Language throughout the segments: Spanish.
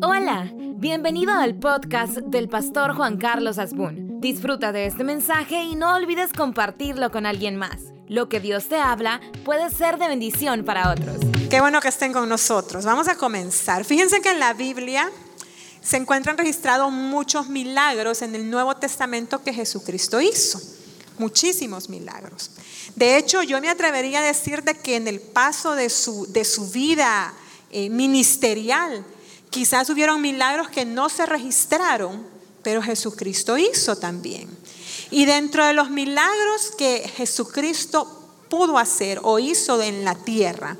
Hola, bienvenido al podcast del pastor Juan Carlos Asbun. Disfruta de este mensaje y no olvides compartirlo con alguien más. Lo que Dios te habla puede ser de bendición para otros. Qué bueno que estén con nosotros. Vamos a comenzar. Fíjense que en la Biblia se encuentran registrados muchos milagros en el Nuevo Testamento que Jesucristo hizo. Muchísimos milagros. De hecho, yo me atrevería a decir de que en el paso de su, de su vida eh, ministerial, quizás hubieron milagros que no se registraron, pero Jesucristo hizo también. Y dentro de los milagros que Jesucristo pudo hacer o hizo en la tierra,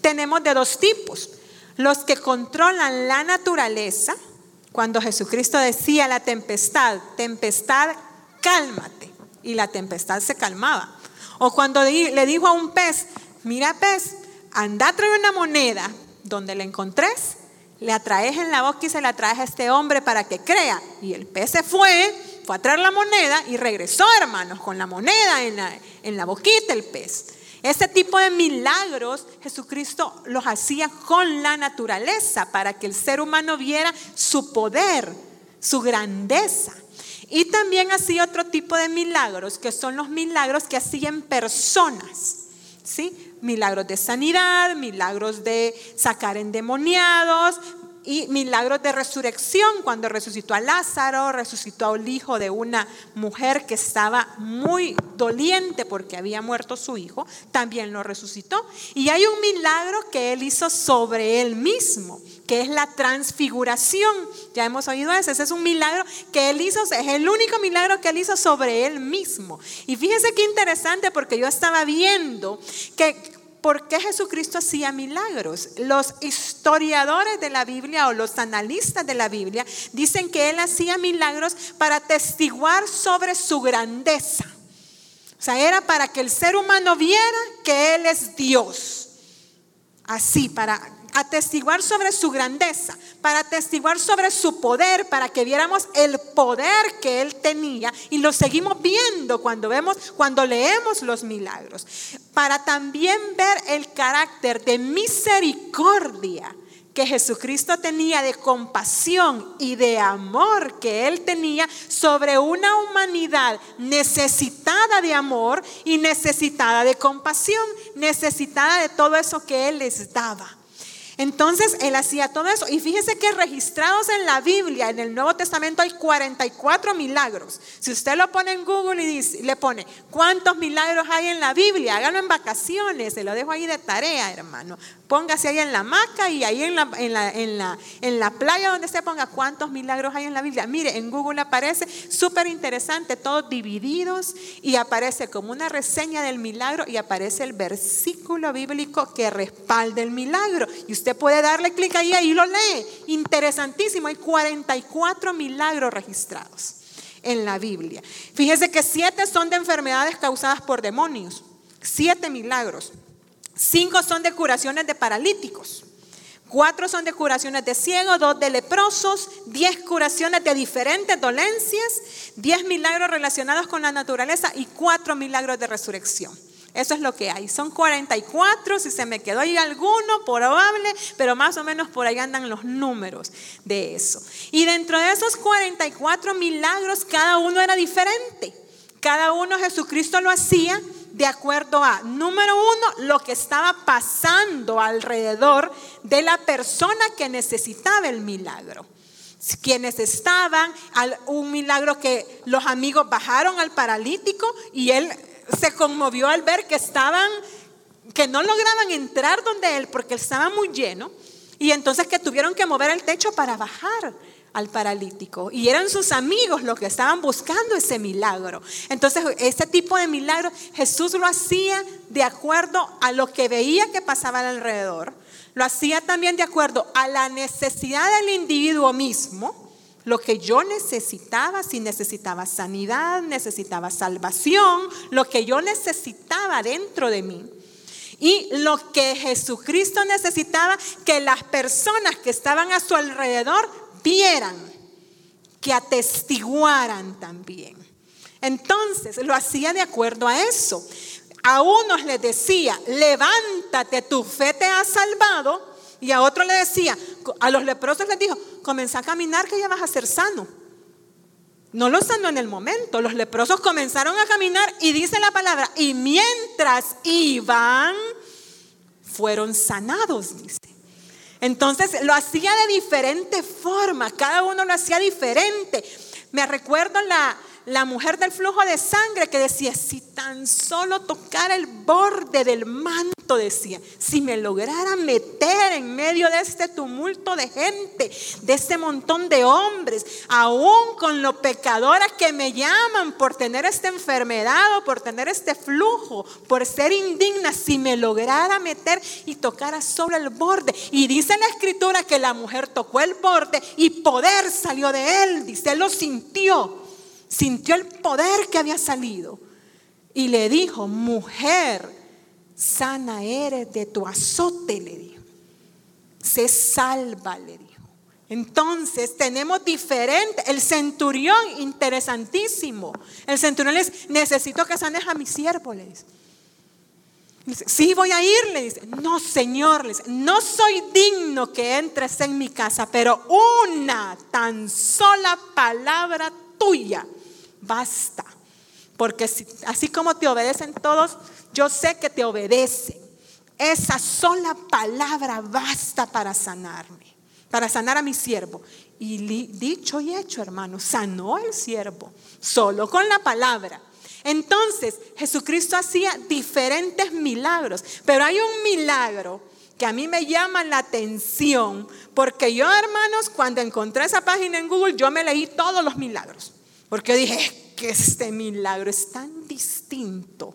tenemos de dos tipos. Los que controlan la naturaleza, cuando Jesucristo decía la tempestad, tempestad, cálmate, y la tempestad se calmaba. O cuando le dijo a un pez, mira pez, anda a traer una moneda, donde la encontres, le atraes en la boca y se la traes a este hombre para que crea. Y el pez se fue, fue a traer la moneda y regresó, hermanos, con la moneda en la, en la boquita el pez. Ese tipo de milagros Jesucristo los hacía con la naturaleza para que el ser humano viera su poder, su grandeza. Y también hacía otro tipo de milagros, que son los milagros que hacían personas. ¿Sí? Milagros de sanidad, milagros de sacar endemoniados y milagros de resurrección cuando resucitó a Lázaro, resucitó al hijo de una mujer que estaba muy doliente porque había muerto su hijo, también lo resucitó. Y hay un milagro que él hizo sobre él mismo, que es la transfiguración. Ya hemos oído eso, ese es un milagro que él hizo, es el único milagro que él hizo sobre él mismo. Y fíjese qué interesante porque yo estaba viendo que ¿Por qué Jesucristo hacía milagros? Los historiadores de la Biblia o los analistas de la Biblia dicen que Él hacía milagros para testiguar sobre su grandeza. O sea, era para que el ser humano viera que Él es Dios. Así, para atestiguar sobre su grandeza, para atestiguar sobre su poder, para que viéramos el poder que él tenía y lo seguimos viendo cuando vemos cuando leemos los milagros, para también ver el carácter de misericordia que Jesucristo tenía de compasión y de amor que Él tenía sobre una humanidad necesitada de amor y necesitada de compasión, necesitada de todo eso que Él les daba. Entonces él hacía todo eso. Y fíjese que registrados en la Biblia, en el Nuevo Testamento, hay 44 milagros. Si usted lo pone en Google y le pone cuántos milagros hay en la Biblia, háganlo en vacaciones, se lo dejo ahí de tarea, hermano. Póngase ahí en la maca y ahí en la, en la, en la, en la playa donde se ponga cuántos milagros hay en la Biblia. Mire, en Google aparece súper interesante, todos divididos y aparece como una reseña del milagro y aparece el versículo bíblico que respalda el milagro. Y usted puede darle clic ahí, ahí lo lee. Interesantísimo, hay 44 milagros registrados en la Biblia. Fíjese que siete son de enfermedades causadas por demonios. Siete milagros. Cinco son de curaciones de paralíticos. Cuatro son de curaciones de ciegos, dos de leprosos, diez curaciones de diferentes dolencias, diez milagros relacionados con la naturaleza y cuatro milagros de resurrección. Eso es lo que hay. Son 44, si se me quedó ahí alguno, probable, pero más o menos por ahí andan los números de eso. Y dentro de esos 44 milagros, cada uno era diferente. Cada uno Jesucristo lo hacía de acuerdo a, número uno, lo que estaba pasando alrededor de la persona que necesitaba el milagro. Quienes estaban, un milagro que los amigos bajaron al paralítico y él se conmovió al ver que estaban, que no lograban entrar donde él porque él estaba muy lleno y entonces que tuvieron que mover el techo para bajar al paralítico. Y eran sus amigos los que estaban buscando ese milagro. Entonces, ese tipo de milagro Jesús lo hacía de acuerdo a lo que veía que pasaba alrededor. Lo hacía también de acuerdo a la necesidad del individuo mismo. Lo que yo necesitaba, si necesitaba sanidad, necesitaba salvación, lo que yo necesitaba dentro de mí. Y lo que Jesucristo necesitaba, que las personas que estaban a su alrededor vieran, que atestiguaran también. Entonces lo hacía de acuerdo a eso. A unos les decía, levántate, tu fe te ha salvado. Y a otro le decía, a los leprosos les dijo, comenzá a caminar que ya vas a ser sano. No lo sanó en el momento. Los leprosos comenzaron a caminar y dice la palabra, y mientras iban, fueron sanados, dice. Entonces lo hacía de diferente forma, cada uno lo hacía diferente. Me recuerdo la, la mujer del flujo de sangre que decía, si tan solo tocara el borde del manto, decía, si me lograra meter en medio de este tumulto de gente, de este montón de hombres, aún con lo pecadora que me llaman por tener esta enfermedad o por tener este flujo, por ser indigna, si me lograra meter y tocara sobre el borde. Y dice la escritura que la mujer tocó el borde y poder salió de él, dice, él lo sintió sintió el poder que había salido y le dijo, mujer, sana eres de tu azote, le dijo. Se salva, le dijo. Entonces tenemos diferente, el centurión, interesantísimo. El centurión le dice, necesito que sanes a mi siervo, le dice. Dice, sí voy a ir, le dice. No, Señor, le dice, no soy digno que entres en mi casa, pero una tan sola palabra tuya basta. Porque así como te obedecen todos, yo sé que te obedecen. Esa sola palabra basta para sanarme, para sanar a mi siervo. Y dicho y hecho, hermano, sanó el siervo, solo con la palabra. Entonces, Jesucristo hacía diferentes milagros, pero hay un milagro que a mí me llama la atención, porque yo, hermanos, cuando encontré esa página en Google, yo me leí todos los milagros. Porque dije que este milagro es tan distinto,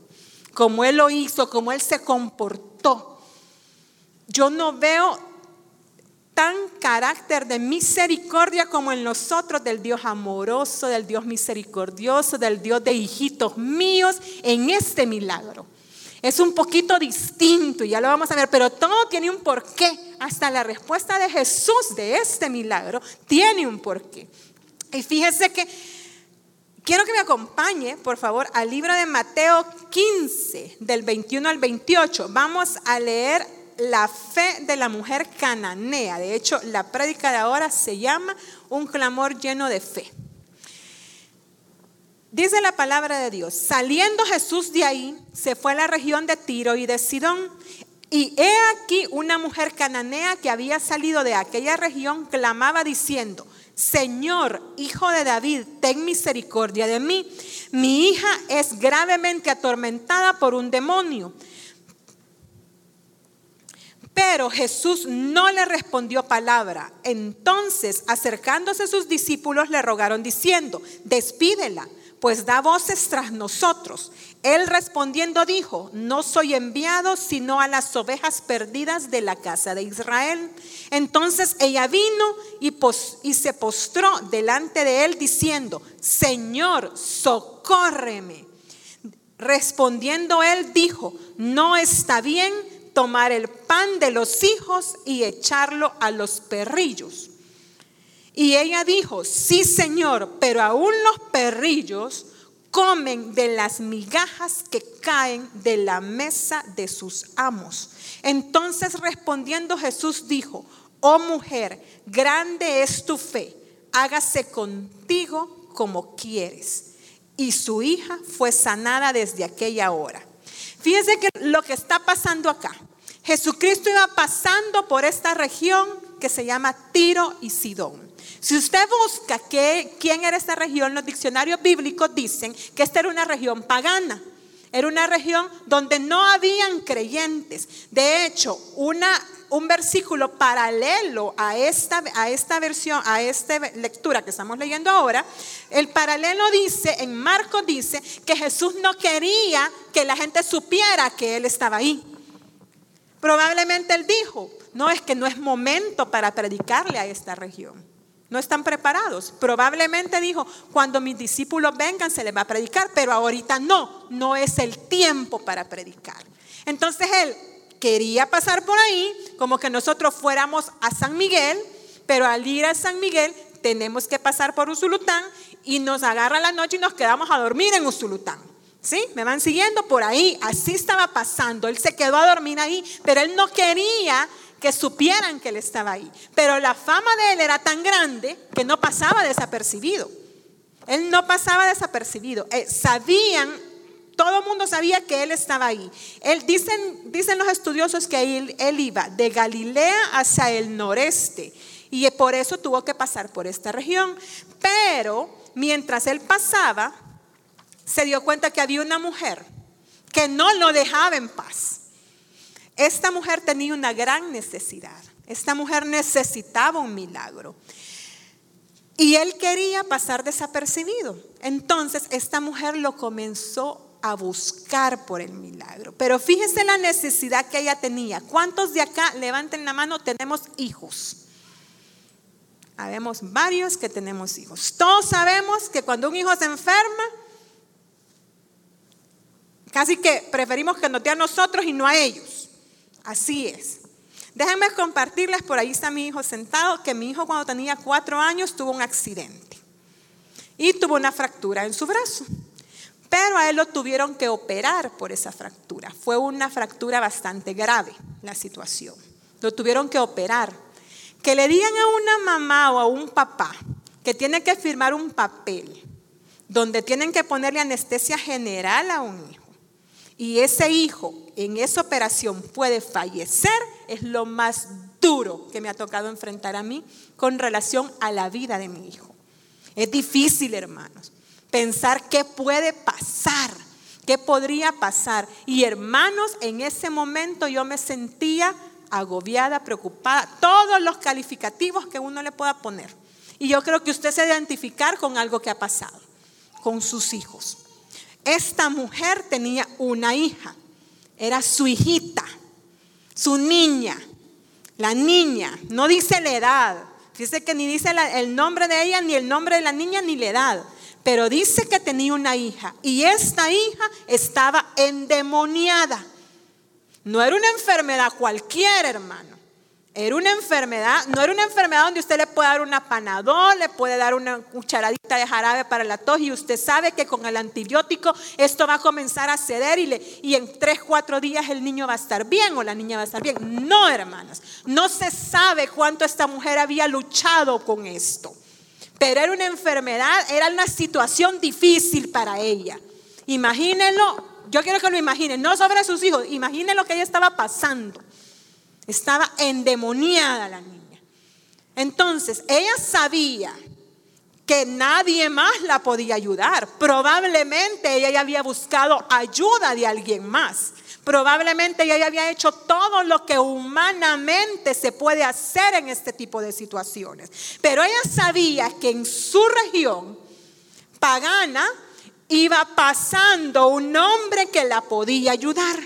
como Él lo hizo, como Él se comportó. Yo no veo tan carácter de misericordia como en nosotros del Dios amoroso, del Dios misericordioso, del Dios de hijitos míos en este milagro. Es un poquito distinto y ya lo vamos a ver, pero todo tiene un porqué. Hasta la respuesta de Jesús de este milagro tiene un porqué. Y fíjese que Quiero que me acompañe, por favor, al libro de Mateo 15, del 21 al 28. Vamos a leer la fe de la mujer cananea. De hecho, la prédica de ahora se llama Un clamor lleno de fe. Dice la palabra de Dios, saliendo Jesús de ahí, se fue a la región de Tiro y de Sidón. Y he aquí una mujer cananea que había salido de aquella región, clamaba diciendo, Señor, hijo de David, ten misericordia de mí. Mi hija es gravemente atormentada por un demonio. Pero Jesús no le respondió palabra. Entonces, acercándose sus discípulos, le rogaron diciendo, despídela pues da voces tras nosotros. Él respondiendo dijo, no soy enviado sino a las ovejas perdidas de la casa de Israel. Entonces ella vino y, se postró delante de él diciendo, Señor, socórreme. Respondiendo él dijo, no está bien tomar el pan de los hijos y echarlo a los perrillos. Y ella dijo, sí Señor, pero aún los perrillos comen de las migajas que caen de la mesa de sus amos. Entonces respondiendo Jesús dijo, oh mujer, grande es tu fe, hágase contigo como quieres. Y su hija fue sanada desde aquella hora. Fíjense que lo que está pasando acá, Jesucristo iba pasando por esta región que se llama Tiro y Sidón. Si usted busca quién era esta región, los diccionarios bíblicos dicen que esta era una región pagana. Era una región donde no habían creyentes. De hecho, una, un versículo paralelo a esta, a esta versión, a esta lectura que estamos leyendo ahora, el paralelo dice, en Marcos dice, que Jesús no quería que la gente supiera que Él estaba ahí. Probablemente Él dijo, no es que no es momento para predicarle a esta región. No están preparados. Probablemente dijo, cuando mis discípulos vengan se les va a predicar, pero ahorita no, no es el tiempo para predicar. Entonces él quería pasar por ahí como que nosotros fuéramos a San Miguel, pero al ir a San Miguel tenemos que pasar por Usulután y nos agarra la noche y nos quedamos a dormir en Usulután. ¿Sí? ¿Me van siguiendo por ahí? Así estaba pasando. Él se quedó a dormir ahí, pero él no quería que supieran que él estaba ahí. Pero la fama de él era tan grande que no pasaba desapercibido. Él no pasaba desapercibido. Eh, sabían, todo el mundo sabía que él estaba ahí. Él, dicen, dicen los estudiosos que él, él iba de Galilea hacia el noreste y por eso tuvo que pasar por esta región. Pero mientras él pasaba, se dio cuenta que había una mujer que no lo dejaba en paz. Esta mujer tenía una gran necesidad. Esta mujer necesitaba un milagro. Y él quería pasar desapercibido. Entonces esta mujer lo comenzó a buscar por el milagro. Pero fíjese la necesidad que ella tenía. ¿Cuántos de acá, levanten la mano, tenemos hijos? Habemos varios que tenemos hijos. Todos sabemos que cuando un hijo se enferma, casi que preferimos que dé a nosotros y no a ellos. Así es. Déjenme compartirles, por ahí está mi hijo sentado, que mi hijo cuando tenía cuatro años tuvo un accidente y tuvo una fractura en su brazo. Pero a él lo tuvieron que operar por esa fractura. Fue una fractura bastante grave la situación. Lo tuvieron que operar. Que le digan a una mamá o a un papá que tiene que firmar un papel donde tienen que ponerle anestesia general a un hijo y ese hijo en esa operación puede fallecer, es lo más duro que me ha tocado enfrentar a mí con relación a la vida de mi hijo. Es difícil, hermanos, pensar qué puede pasar, qué podría pasar. Y hermanos, en ese momento yo me sentía agobiada, preocupada, todos los calificativos que uno le pueda poner. Y yo creo que usted se identificar con algo que ha pasado, con sus hijos. Esta mujer tenía una hija, era su hijita, su niña, la niña, no dice la edad, dice que ni dice el nombre de ella, ni el nombre de la niña, ni la edad, pero dice que tenía una hija y esta hija estaba endemoniada. No era una enfermedad cualquiera, hermano. Era una enfermedad, no era una enfermedad donde usted le puede dar una panadol, le puede dar una cucharadita de jarabe para la tos y usted sabe que con el antibiótico esto va a comenzar a ceder y, y en tres, cuatro días el niño va a estar bien o la niña va a estar bien. No, hermanas, no se sabe cuánto esta mujer había luchado con esto, pero era una enfermedad, era una situación difícil para ella. Imagínenlo, yo quiero que lo imaginen, no sobre sus hijos, imaginen lo que ella estaba pasando. Estaba endemoniada la niña. Entonces, ella sabía que nadie más la podía ayudar. Probablemente ella ya había buscado ayuda de alguien más. Probablemente ella ya había hecho todo lo que humanamente se puede hacer en este tipo de situaciones. Pero ella sabía que en su región pagana iba pasando un hombre que la podía ayudar.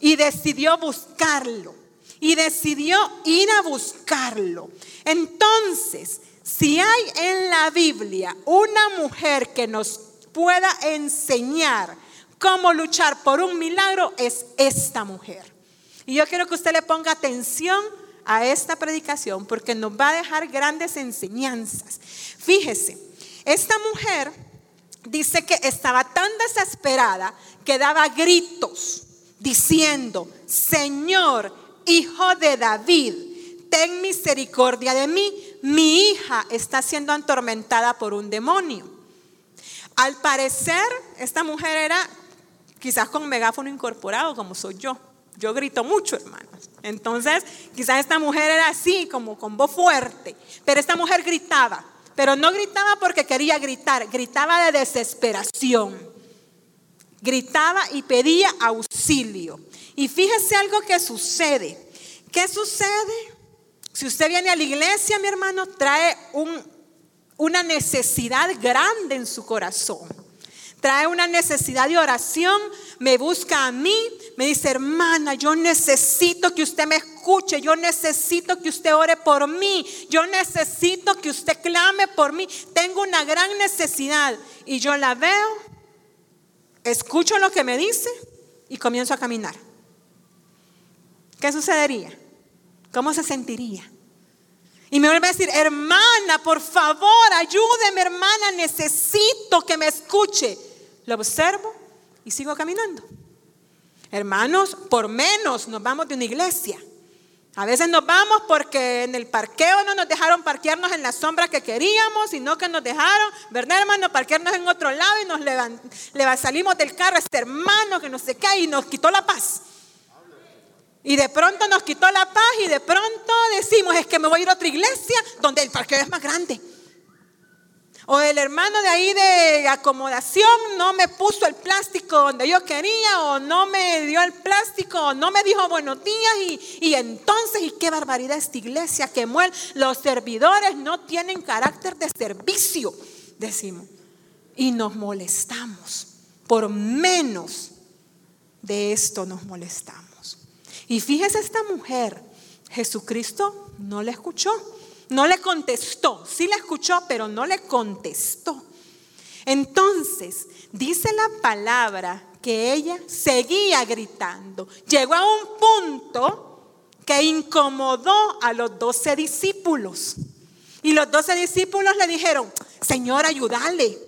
Y decidió buscarlo y decidió ir a buscarlo. Entonces, si hay en la Biblia una mujer que nos pueda enseñar cómo luchar por un milagro, es esta mujer. Y yo quiero que usted le ponga atención a esta predicación porque nos va a dejar grandes enseñanzas. Fíjese, esta mujer dice que estaba tan desesperada que daba gritos diciendo, Señor, hijo de David, ten misericordia de mí, mi hija está siendo atormentada por un demonio. Al parecer, esta mujer era quizás con megáfono incorporado, como soy yo. Yo grito mucho, hermanos. Entonces, quizás esta mujer era así, como con voz fuerte. Pero esta mujer gritaba. Pero no gritaba porque quería gritar, gritaba de desesperación. Gritaba y pedía auxilio. Y fíjese algo que sucede. ¿Qué sucede? Si usted viene a la iglesia, mi hermano, trae una necesidad grande en su corazón. Trae una necesidad de oración, me busca a mí, me dice, hermana, yo necesito que usted me escuche, yo necesito que usted ore por mí, yo necesito que usted clame por mí, tengo una gran necesidad. Y yo la veo, escucho lo que me dice y comienzo a caminar. ¿qué sucedería? ¿Cómo se sentiría? Y me vuelve a decir, hermana, por favor, ayúdeme, hermana, necesito que me escuche. Lo observo y sigo caminando. Hermanos, por menos nos vamos de una iglesia. A veces nos vamos porque en el parqueo no nos dejaron parquearnos en la sombra que queríamos, sino que nos dejaron, ¿verdad, hermano? Parquearnos en otro lado y nos levant, salimos del carro, este hermano que no sé qué, y nos quitó la paz. Y de pronto nos quitó la paz y de pronto decimos, es que me voy a ir a otra iglesia donde el parqueo es más grande. O el hermano de ahí de acomodación no me puso el plástico donde yo quería, o no me dio el plástico, o no me dijo buenos días. Y, entonces, y qué barbaridad esta iglesia que muere. Los servidores no tienen carácter de servicio, decimos. Y nos molestamos. Por menos de esto nos molestamos. Y fíjese esta mujer, Jesucristo no le escuchó. No le contestó, sí la escuchó, pero no le contestó. Entonces, dice la palabra que ella seguía gritando. Llegó a un punto que incomodó a los doce discípulos. Y los doce discípulos le dijeron, Señor, ayúdale.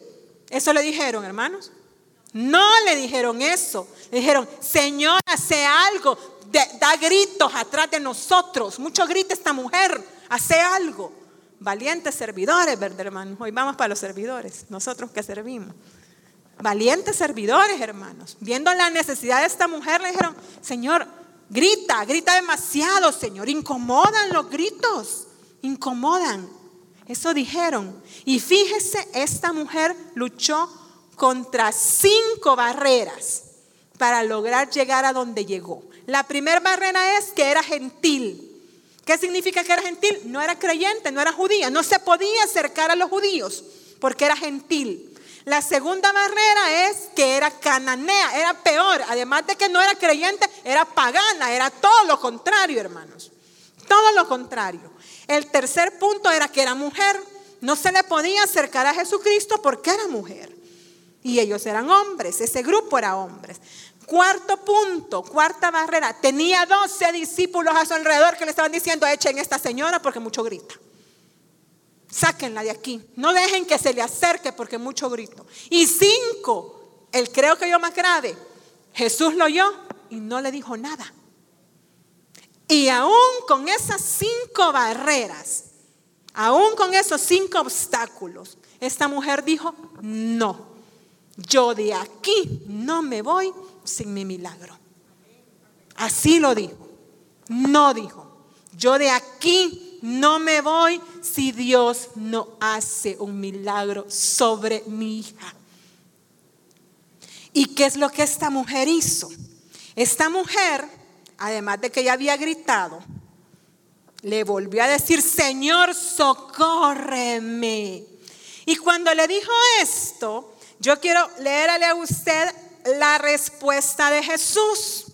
Eso le dijeron, hermanos. No le dijeron eso. Le dijeron, Señor, hace algo. da gritos atrás de nosotros. Mucho grita esta mujer hace algo. Valientes servidores, ¿verdad, hermanos? Hoy vamos para los servidores, nosotros que servimos. Valientes servidores, hermanos. Viendo la necesidad de esta mujer, le dijeron, Señor, grita, grita demasiado, Señor. Incomodan los gritos, incomodan. Eso dijeron. Y fíjese, esta mujer luchó contra cinco barreras para lograr llegar a donde llegó. La primera barrera es que era gentil. ¿Qué significa que era gentil? No era creyente, no era judía, no se podía acercar a los judíos porque era gentil. La segunda barrera es que era cananea, era peor. Además de que no era creyente, era pagana, era todo lo contrario, hermanos. Todo lo contrario. El tercer punto era que era mujer. No se le podía acercar a Jesucristo porque era mujer. Y ellos eran hombres, ese grupo era hombres. Cuarto punto, cuarta barrera. Tenía 12 discípulos a su alrededor que le estaban diciendo, echen esta señora porque mucho grita. Sáquenla de aquí. No dejen que se le acerque porque mucho grito. Y cinco, el creo que yo más grave. Jesús lo oyó y no le dijo nada. Y aún con esas cinco barreras, aún con esos cinco obstáculos, esta mujer dijo, no, yo de aquí no me voy sin mi milagro. Así lo dijo. No dijo, yo de aquí no me voy si Dios no hace un milagro sobre mi hija. ¿Y qué es lo que esta mujer hizo? Esta mujer, además de que ella había gritado, le volvió a decir, Señor, socórreme. Y cuando le dijo esto, yo quiero leerle a usted la respuesta de Jesús.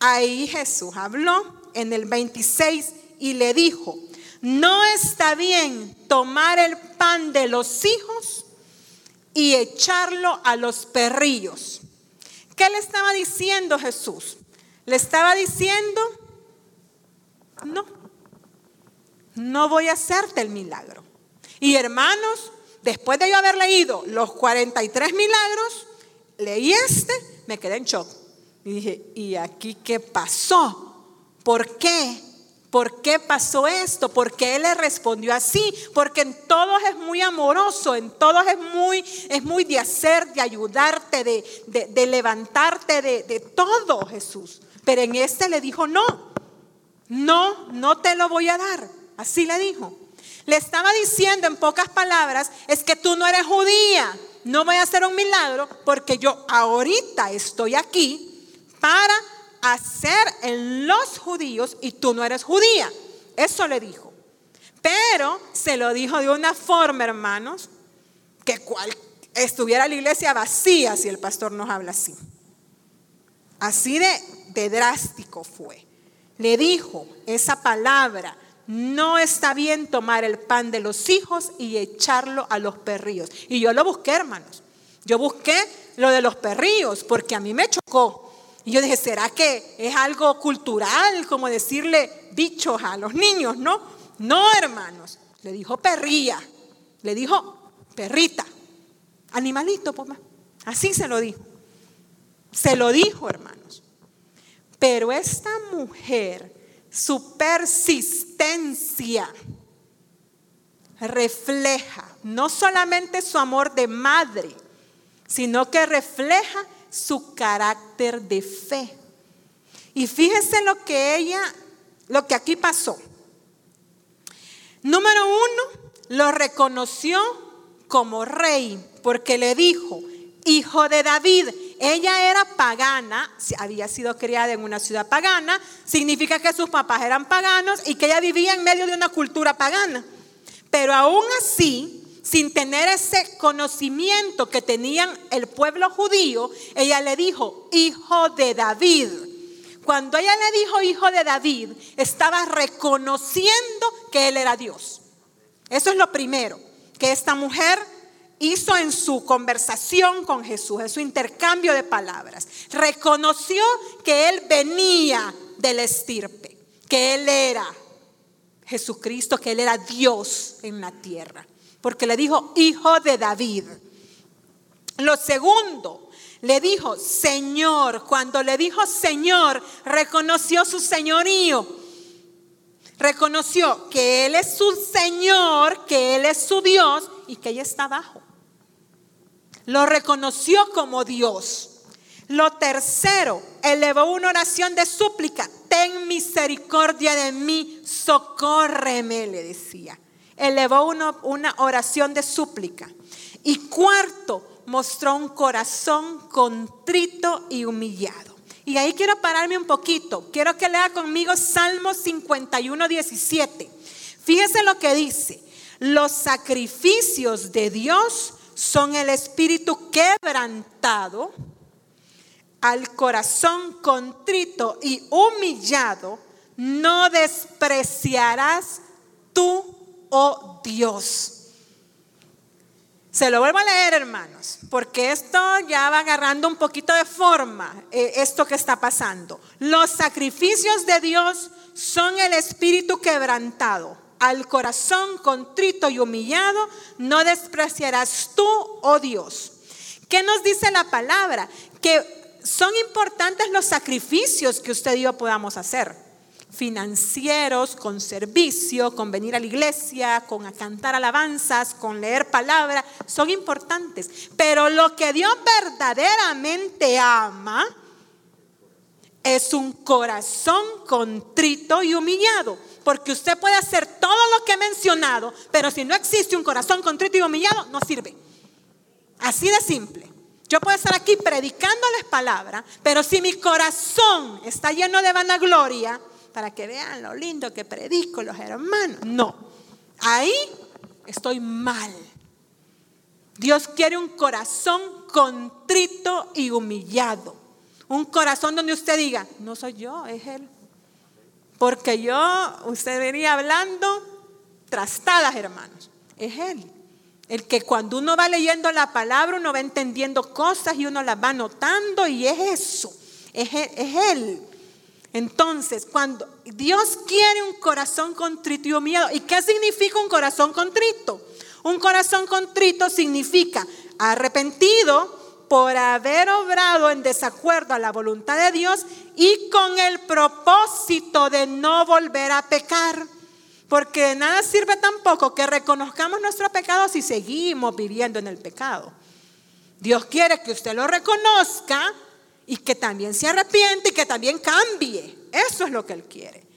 Ahí Jesús habló en el 26 y le dijo, no está bien tomar el pan de los hijos y echarlo a los perrillos. ¿Qué le estaba diciendo Jesús? Le estaba diciendo, no, no voy a hacerte el milagro. Y hermanos, después de yo haber leído los 43 milagros, leí este, me quedé en shock. Y dije, ¿y aquí qué pasó? ¿Por qué? ¿Por qué pasó esto? ¿Por qué él le respondió así? Porque en todos es muy amoroso, en todos es muy, es muy de hacer, de ayudarte, de, levantarte, de, de todo Jesús. Pero en este le dijo, no, no, no te lo voy a dar. Así le dijo. Le estaba diciendo en pocas palabras, es que tú no eres judía no voy a hacer un milagro porque yo ahorita estoy aquí para hacer en los judíos y tú no eres judía. Eso le dijo. Pero se lo dijo de una forma, hermanos, que cual, estuviera la iglesia vacía si el pastor nos habla así. Así de, de drástico fue. Le dijo esa palabra no está bien tomar el pan de los hijos y echarlo a los perrillos. Y yo lo busqué, hermanos. Yo busqué lo de los perrillos porque a mí me chocó. Y yo dije, ¿será que es algo cultural como decirle bichos a los niños? No, no, hermanos. Le dijo perrilla, le dijo perrita, animalito, pues, así se lo dijo. Se lo dijo, hermanos. Pero esta mujer su persistencia refleja no solamente su amor de madre, sino que refleja su carácter de fe. Y fíjese lo que ella, lo que aquí pasó. Número uno, lo reconoció como rey, porque le dijo, hijo de David. Ella era pagana, había sido criada en una ciudad pagana, significa que sus papás eran paganos y que ella vivía en medio de una cultura pagana. Pero aún así, sin tener ese conocimiento que tenían el pueblo judío, ella le dijo, hijo de David. Cuando ella le dijo hijo de David, estaba reconociendo que él era Dios. Eso es lo primero, que esta mujer hizo en su conversación con Jesús, en su intercambio de palabras. Reconoció que él venía del estirpe, que él era Jesucristo, que él era Dios en la tierra, porque le dijo hijo de David. Lo segundo, le dijo Señor. Cuando le dijo Señor, reconoció su señorío. Reconoció que Él es su Señor, que Él es su Dios y que ella está abajo. Lo reconoció como Dios. Lo tercero, elevó una oración de súplica. Ten misericordia de mí, socórreme, le decía. Elevó una, una oración de súplica. Y cuarto, mostró un corazón contrito y humillado. Y ahí quiero pararme un poquito. Quiero que lea conmigo Salmo 51, 17. Fíjese lo que dice. Los sacrificios de Dios son el espíritu quebrantado, al corazón contrito y humillado, no despreciarás tú, oh Dios. Se lo vuelvo a leer, hermanos, porque esto ya va agarrando un poquito de forma, eh, esto que está pasando. Los sacrificios de Dios son el espíritu quebrantado al corazón contrito y humillado, no despreciarás tú, oh Dios. ¿Qué nos dice la palabra? Que son importantes los sacrificios que usted y yo podamos hacer. Financieros, con servicio, con venir a la iglesia, con cantar alabanzas, con leer palabra, son importantes. Pero lo que Dios verdaderamente ama es un corazón contrito y humillado. Porque usted puede hacer todo lo que he mencionado, pero si no existe un corazón contrito y humillado, no sirve. Así de simple. Yo puedo estar aquí predicándoles palabra, pero si mi corazón está lleno de vanagloria, para que vean lo lindo que predico los hermanos, no. Ahí estoy mal. Dios quiere un corazón contrito y humillado. Un corazón donde usted diga, no soy yo, es Él. Porque yo, usted venía hablando trastadas, hermanos. Es Él. El que cuando uno va leyendo la palabra, uno va entendiendo cosas y uno las va notando y es eso. Es, es Él. Entonces, cuando Dios quiere un corazón contrito y humillado, ¿y qué significa un corazón contrito? Un corazón contrito significa arrepentido, por haber obrado en desacuerdo a la voluntad de Dios y con el propósito de no volver a pecar. Porque de nada sirve tampoco que reconozcamos nuestro pecado si seguimos viviendo en el pecado. Dios quiere que usted lo reconozca y que también se arrepiente y que también cambie. Eso es lo que Él quiere.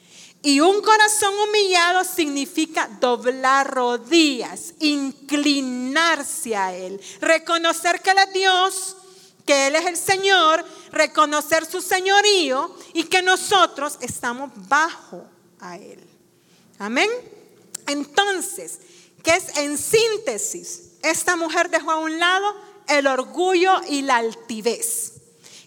Y un corazón humillado significa doblar rodillas, inclinarse a Él, reconocer que Él es Dios, que Él es el Señor, reconocer su señorío y que nosotros estamos bajo a Él. Amén. Entonces, ¿qué es en síntesis? Esta mujer dejó a un lado el orgullo y la altivez.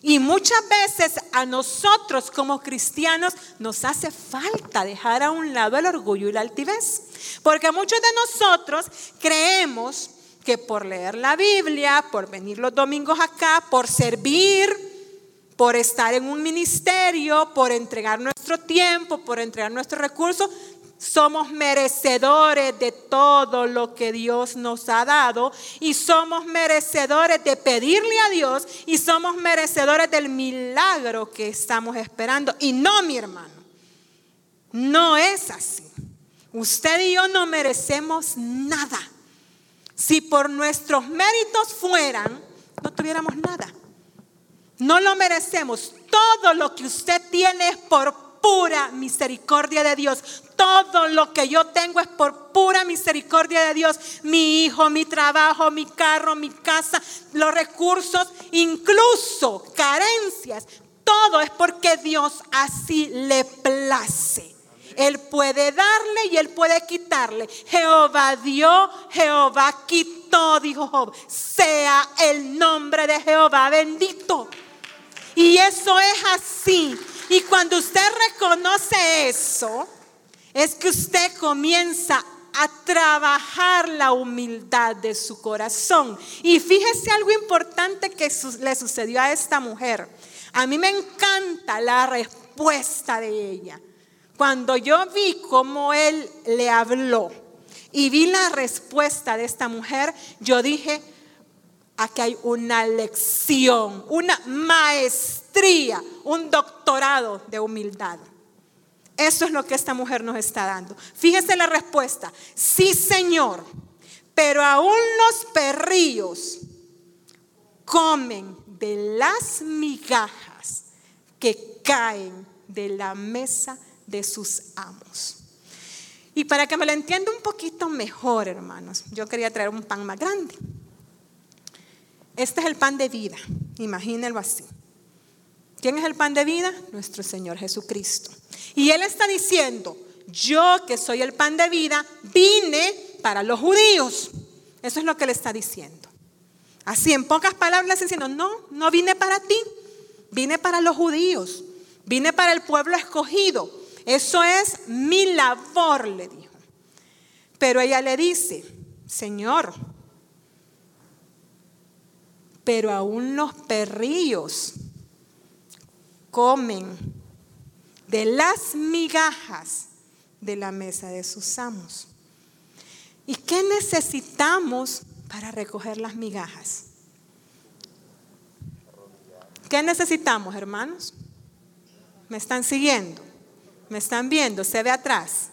Y muchas veces a nosotros como cristianos nos hace falta dejar a un lado el orgullo y la altivez. Porque muchos de nosotros creemos que por leer la Biblia, por venir los domingos acá, por servir, por estar en un ministerio, por entregar nuestro tiempo, por entregar nuestros recursos, somos merecedores de todo lo que Dios nos ha dado y somos merecedores de pedirle a Dios y somos merecedores del milagro que estamos esperando. Y no, mi hermano, No es así. Usted y yo no merecemos nada. Si por nuestros méritos fueran, no tuviéramos nada. No lo merecemos. Todo lo que usted tiene es por pura misericordia de Dios. Todo lo que yo tengo es por pura misericordia de Dios. Mi hijo, mi trabajo, mi carro, mi casa, los recursos, incluso carencias. Todo es porque Dios así le place. Él puede darle y él puede quitarle. Jehová dio, Jehová quitó, dijo Job. Sea el nombre de Jehová bendito. Y eso es así. Y cuando usted reconoce eso, es que usted comienza a trabajar la humildad de su corazón. Y fíjese algo importante que le sucedió a esta mujer. A mí me encanta la respuesta de ella. Cuando yo vi cómo él le habló y vi la respuesta de esta mujer, yo dije, aquí hay una lección, una maestría, un doctorado de humildad. Eso es lo que esta mujer nos está dando. Fíjese la respuesta. Sí, Señor, pero aún los perrillos comen de las migajas que caen de la mesa de sus amos. Y para que me lo entienda un poquito mejor, hermanos, yo quería traer un pan más grande. Este es el pan de vida, imagínenlo así. ¿Quién es el pan de vida? Nuestro Señor Jesucristo. Y Él está diciendo, yo que soy el pan de vida, vine para los judíos. Eso es lo que Él está diciendo. Así, en pocas palabras, diciendo, no, no vine para ti, vine para los judíos, vine para el pueblo escogido. Eso es mi labor, le dijo. Pero ella le dice, Señor, pero aún los perrillos comen de las migajas de la mesa de sus amos. ¿Y qué necesitamos para recoger las migajas? ¿Qué necesitamos, hermanos? ¿Me están siguiendo? ¿Me están viendo? ¿Se ve atrás?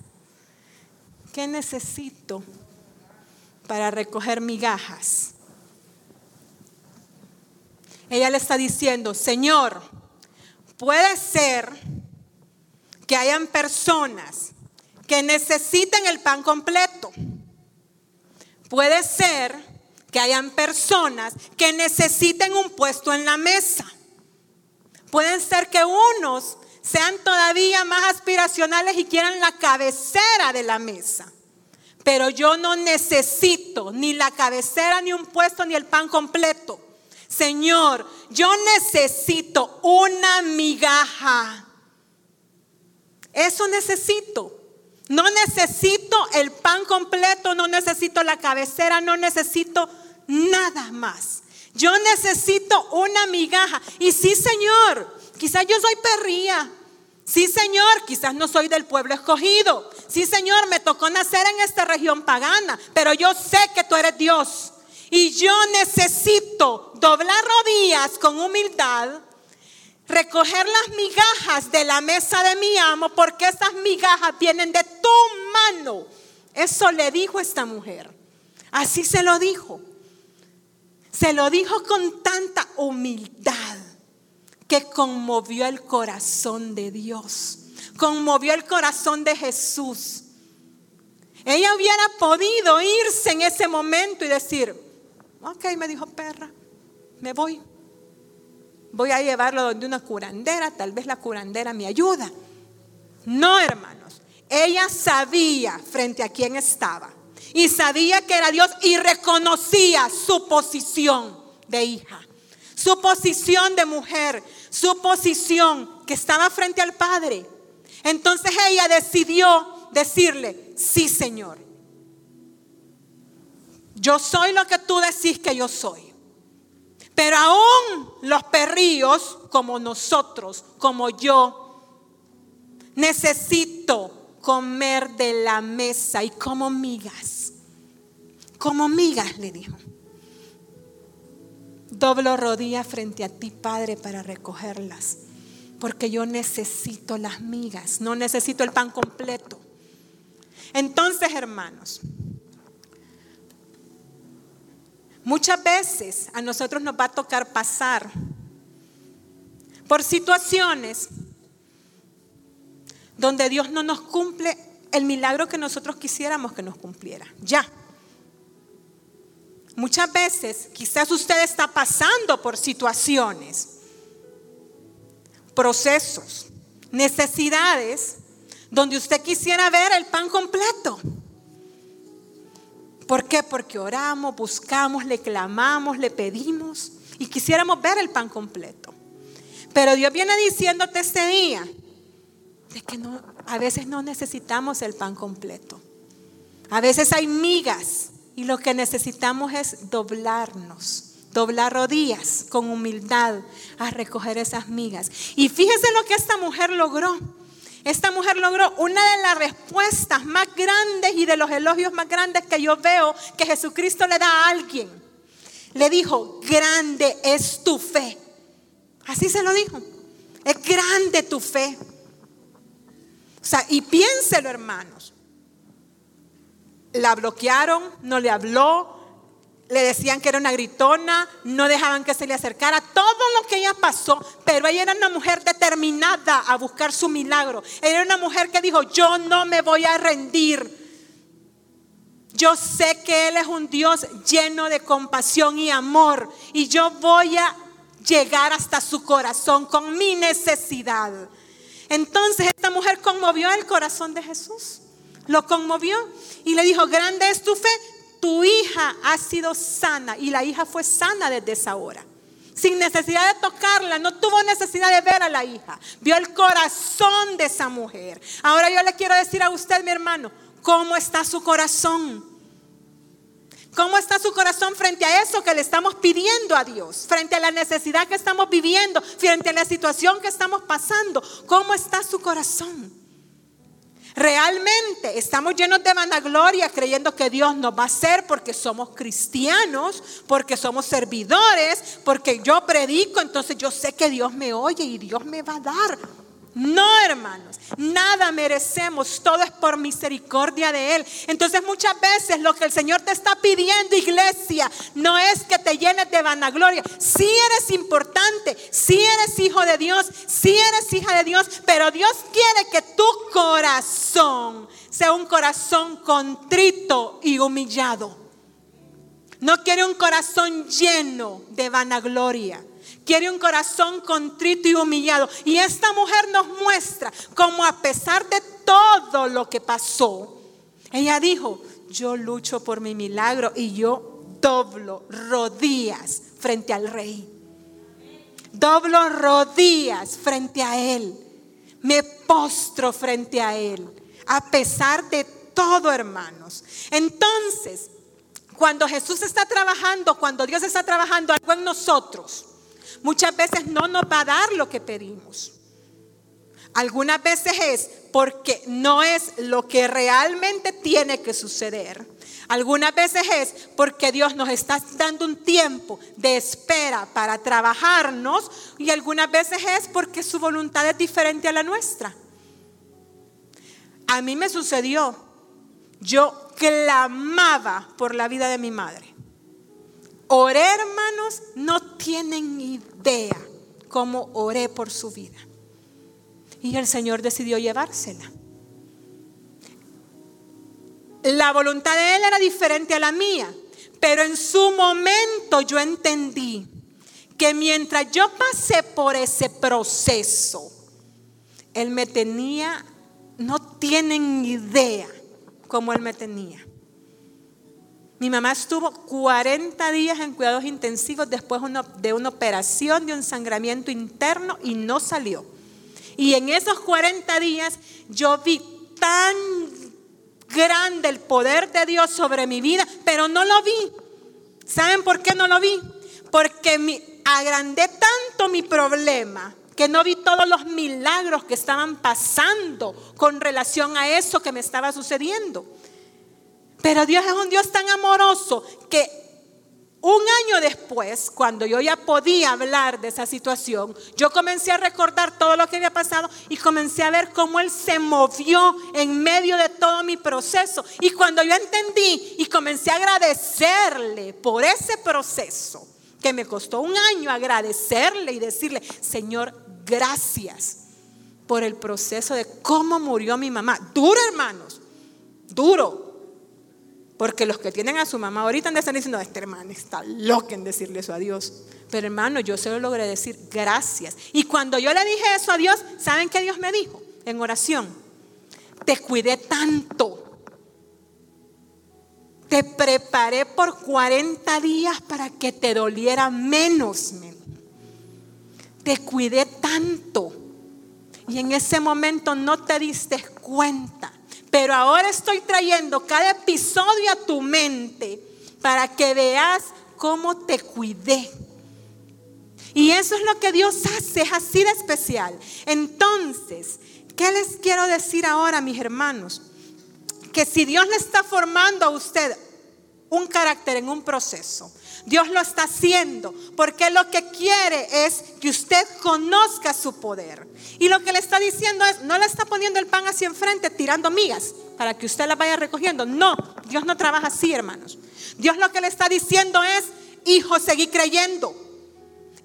¿Qué necesito para recoger migajas? Ella le está diciendo, Señor, puede ser que hayan personas que necesiten el pan completo. Puede ser que hayan personas que necesiten un puesto en la mesa. Pueden ser que unos sean todavía más aspiracionales y quieran la cabecera de la mesa. Pero yo no necesito ni la cabecera, ni un puesto, ni el pan completo. Señor, yo necesito una migaja. Eso necesito. No necesito el pan completo, no necesito la cabecera, no necesito nada más. Yo necesito una migaja. Y sí, Señor, quizás yo soy perría. Sí, Señor, quizás no soy del pueblo escogido. Sí, Señor, me tocó nacer en esta región pagana, pero yo sé que tú eres Dios. Y yo necesito doblar rodillas con humildad, recoger las migajas de la mesa de mi amo, porque esas migajas vienen de tu mano. Eso le dijo esta mujer. Así se lo dijo. Se lo dijo con tanta humildad que conmovió el corazón de Dios, conmovió el corazón de Jesús. Ella hubiera podido irse en ese momento y decir, Ok, me dijo perra, me voy. Voy a llevarlo donde una curandera, tal vez la curandera me ayuda. No, hermanos. Ella sabía frente a quién estaba. Y sabía que era Dios y reconocía su posición de hija, su posición de mujer, su posición que estaba frente al Padre. Entonces ella decidió decirle, sí Señor, yo soy lo que tú decís que yo soy. Pero aún los perrillos, como nosotros, como yo, necesito comer de la mesa y como migas. Como migas, le dijo. Doblo rodilla frente a ti, Padre, para recogerlas. Porque yo necesito las migas, no necesito el pan completo. Entonces, hermanos, muchas veces a nosotros nos va a tocar pasar por situaciones donde Dios no nos cumple el milagro que nosotros quisiéramos que nos cumpliera. Ya. Muchas veces quizás usted está pasando por situaciones, procesos, necesidades donde usted quisiera ver el pan completo. ¿Por qué? Porque oramos, buscamos, le clamamos, le pedimos y quisiéramos ver el pan completo. Pero Dios viene diciéndote este día de que a veces no necesitamos el pan completo. A veces hay migas y lo que necesitamos es doblarnos doblar rodillas con humildad a recoger esas migas. Y fíjese lo que esta mujer logró. Esta mujer logró una de las respuestas más grandes y de los elogios más grandes que yo veo que Jesucristo le da a alguien. Le dijo, grande es tu fe. Así se lo dijo. Es grande tu fe. O sea, y piénselo hermanos. La bloquearon, no le habló, le decían que era una gritona, no dejaban que se le acercara, todo lo que ella pasó, pero ella era una mujer determinada a buscar su milagro. Ella era una mujer que dijo, yo no me voy a rendir. Yo sé que Él es un Dios lleno de compasión y amor y yo voy a llegar hasta su corazón con mi necesidad. Entonces esta mujer conmovió el corazón de Jesús, lo conmovió y le dijo, grande es tu fe, tu hija ha sido sana y la hija fue sana desde esa hora. Sin necesidad de tocarla, no tuvo necesidad de ver a la hija. Vio el corazón de esa mujer. Ahora yo le quiero decir a usted, mi hermano, ¿cómo está su corazón? ¿Cómo está su corazón frente a eso que le estamos pidiendo a Dios? Frente a la necesidad que estamos viviendo, frente a la situación que estamos pasando. ¿Cómo está su corazón? Realmente estamos llenos de vanagloria creyendo que Dios nos va a hacer porque somos cristianos, porque somos servidores, porque yo predico, entonces yo sé que Dios me oye y Dios me va a dar. No, hermanos, nada merecemos, todo es por misericordia de Él. Entonces muchas veces lo que el Señor te está pidiendo, iglesia, no es que te llenes de vanagloria. Si eres importante, si eres hijo de Dios, si eres hija de Dios, pero Dios quiere que tu corazón sea un corazón contrito y humillado. No quiere un corazón lleno de vanagloria. Quiere un corazón contrito y humillado. Y esta mujer nos muestra cómo a pesar de todo lo que pasó, ella dijo, yo lucho por mi milagro y yo doblo rodillas frente al rey. Doblo rodillas frente a él. Me postro frente a él. A pesar de todo, hermanos. Entonces, cuando Jesús está trabajando, cuando Dios está trabajando algo en nosotros, muchas veces no nos va a dar lo que pedimos. Algunas veces es porque no es lo que realmente tiene que suceder. Algunas veces es porque Dios nos está dando un tiempo de espera para trabajarnos y algunas veces es porque su voluntad es diferente a la nuestra. A mí me sucedió, yo clamaba por la vida de mi madre. Oré, hermanos, no tienen idea cómo oré por su vida. Y el Señor decidió llevársela. La voluntad de Él era diferente a la mía, pero en su momento yo entendí que mientras yo pasé por ese proceso, Él me tenía, no tienen idea cómo Él me tenía. Mi mamá estuvo 40 días en cuidados intensivos después de una operación de un sangramiento interno y no salió. Y en esos 40 días yo vi tan grande el poder de Dios sobre mi vida, pero no lo vi. ¿Saben por qué no lo vi? Porque me agrandé tanto mi problema que no vi todos los milagros que estaban pasando con relación a eso que me estaba sucediendo. Pero Dios es un Dios tan amoroso que Un año después, cuando yo ya podía hablar de esa situación, yo comencé a recordar todo lo que había pasado y comencé a ver cómo Él se movió en medio de todo mi proceso. Y cuando yo entendí y comencé a agradecerle por ese proceso, que me costó un año agradecerle y decirle, Señor, gracias por el proceso de cómo murió mi mamá. Duro, hermanos, duro. Porque los que tienen a su mamá ahorita están diciendo, este hermano está loco en decirle eso a Dios. Pero hermano, yo se lo logré decir gracias. Y cuando yo le dije eso a Dios, ¿saben qué Dios me dijo? En oración, te cuidé tanto. Te preparé por 40 días para que te doliera menos. Te cuidé tanto. Y en ese momento no te diste cuenta pero ahora estoy trayendo cada episodio a tu mente para que veas cómo te cuidé. Y eso es lo que Dios hace, es así de especial. Entonces, ¿qué les quiero decir ahora, mis hermanos? Que si Dios le está formando a usted un carácter en un proceso, Dios lo está haciendo porque lo que quiere es que usted conozca su poder. Y lo que le está diciendo es, no le está poniendo el pan hacia enfrente tirando migas para que usted la vaya recogiendo. No, Dios no trabaja así, hermanos. Dios lo que le está diciendo es, hijo, seguí creyendo.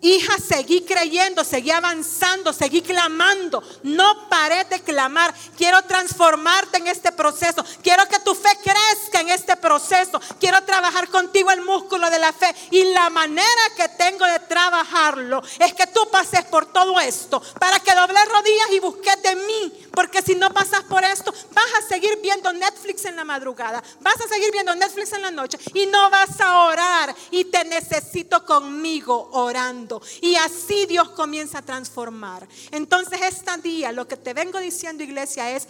Hija, seguí creyendo, seguí avanzando, seguí clamando. No paré de clamar. Quiero transformarte en este proceso. Quiero que tu fe crezca en este proceso. Quiero trabajar contigo el músculo de la fe. Y la manera que tengo de trabajarlo es que tú pases por todo esto para que dobles rodillas y busques de mí. Porque si no pasas por esto, vas a seguir viendo Netflix en la madrugada. Vas a seguir viendo Netflix en la noche. Y no vas a orar. Y te necesito conmigo orando. Y así Dios comienza a transformar. Entonces, esta día, lo que te vengo diciendo, iglesia, es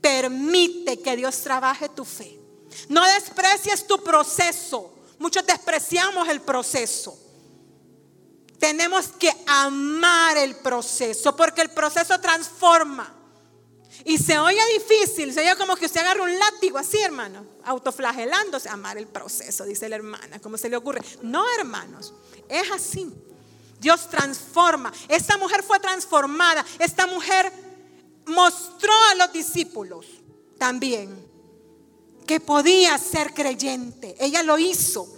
permite que Dios trabaje tu fe. No desprecies tu proceso. Muchos despreciamos el proceso. Tenemos que amar el proceso porque el proceso transforma. Y se oye difícil, se oye como que usted agarra un látigo así, hermano, autoflagelándose, amar el proceso, dice la hermana, como se le ocurre. No, hermanos, es así. Dios transforma. Esta mujer fue transformada. Esta mujer mostró a los discípulos también que podía ser creyente. Ella lo hizo.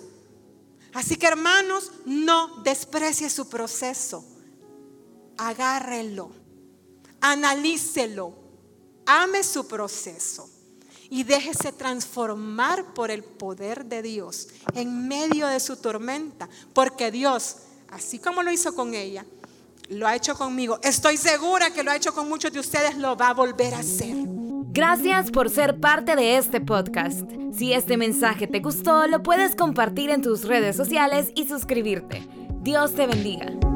Así que hermanos, no desprecie su proceso. Agárrelo. Analícelo. Ame su proceso. Y déjese transformar por el poder de Dios en medio de su tormenta. Porque Dios así como lo hizo con ella, lo ha hecho conmigo. Estoy segura que lo ha hecho con muchos de ustedes, lo va a volver a hacer. Gracias por ser parte de este podcast. Si este mensaje te gustó, lo puedes compartir en tus redes sociales y suscribirte. Dios te bendiga.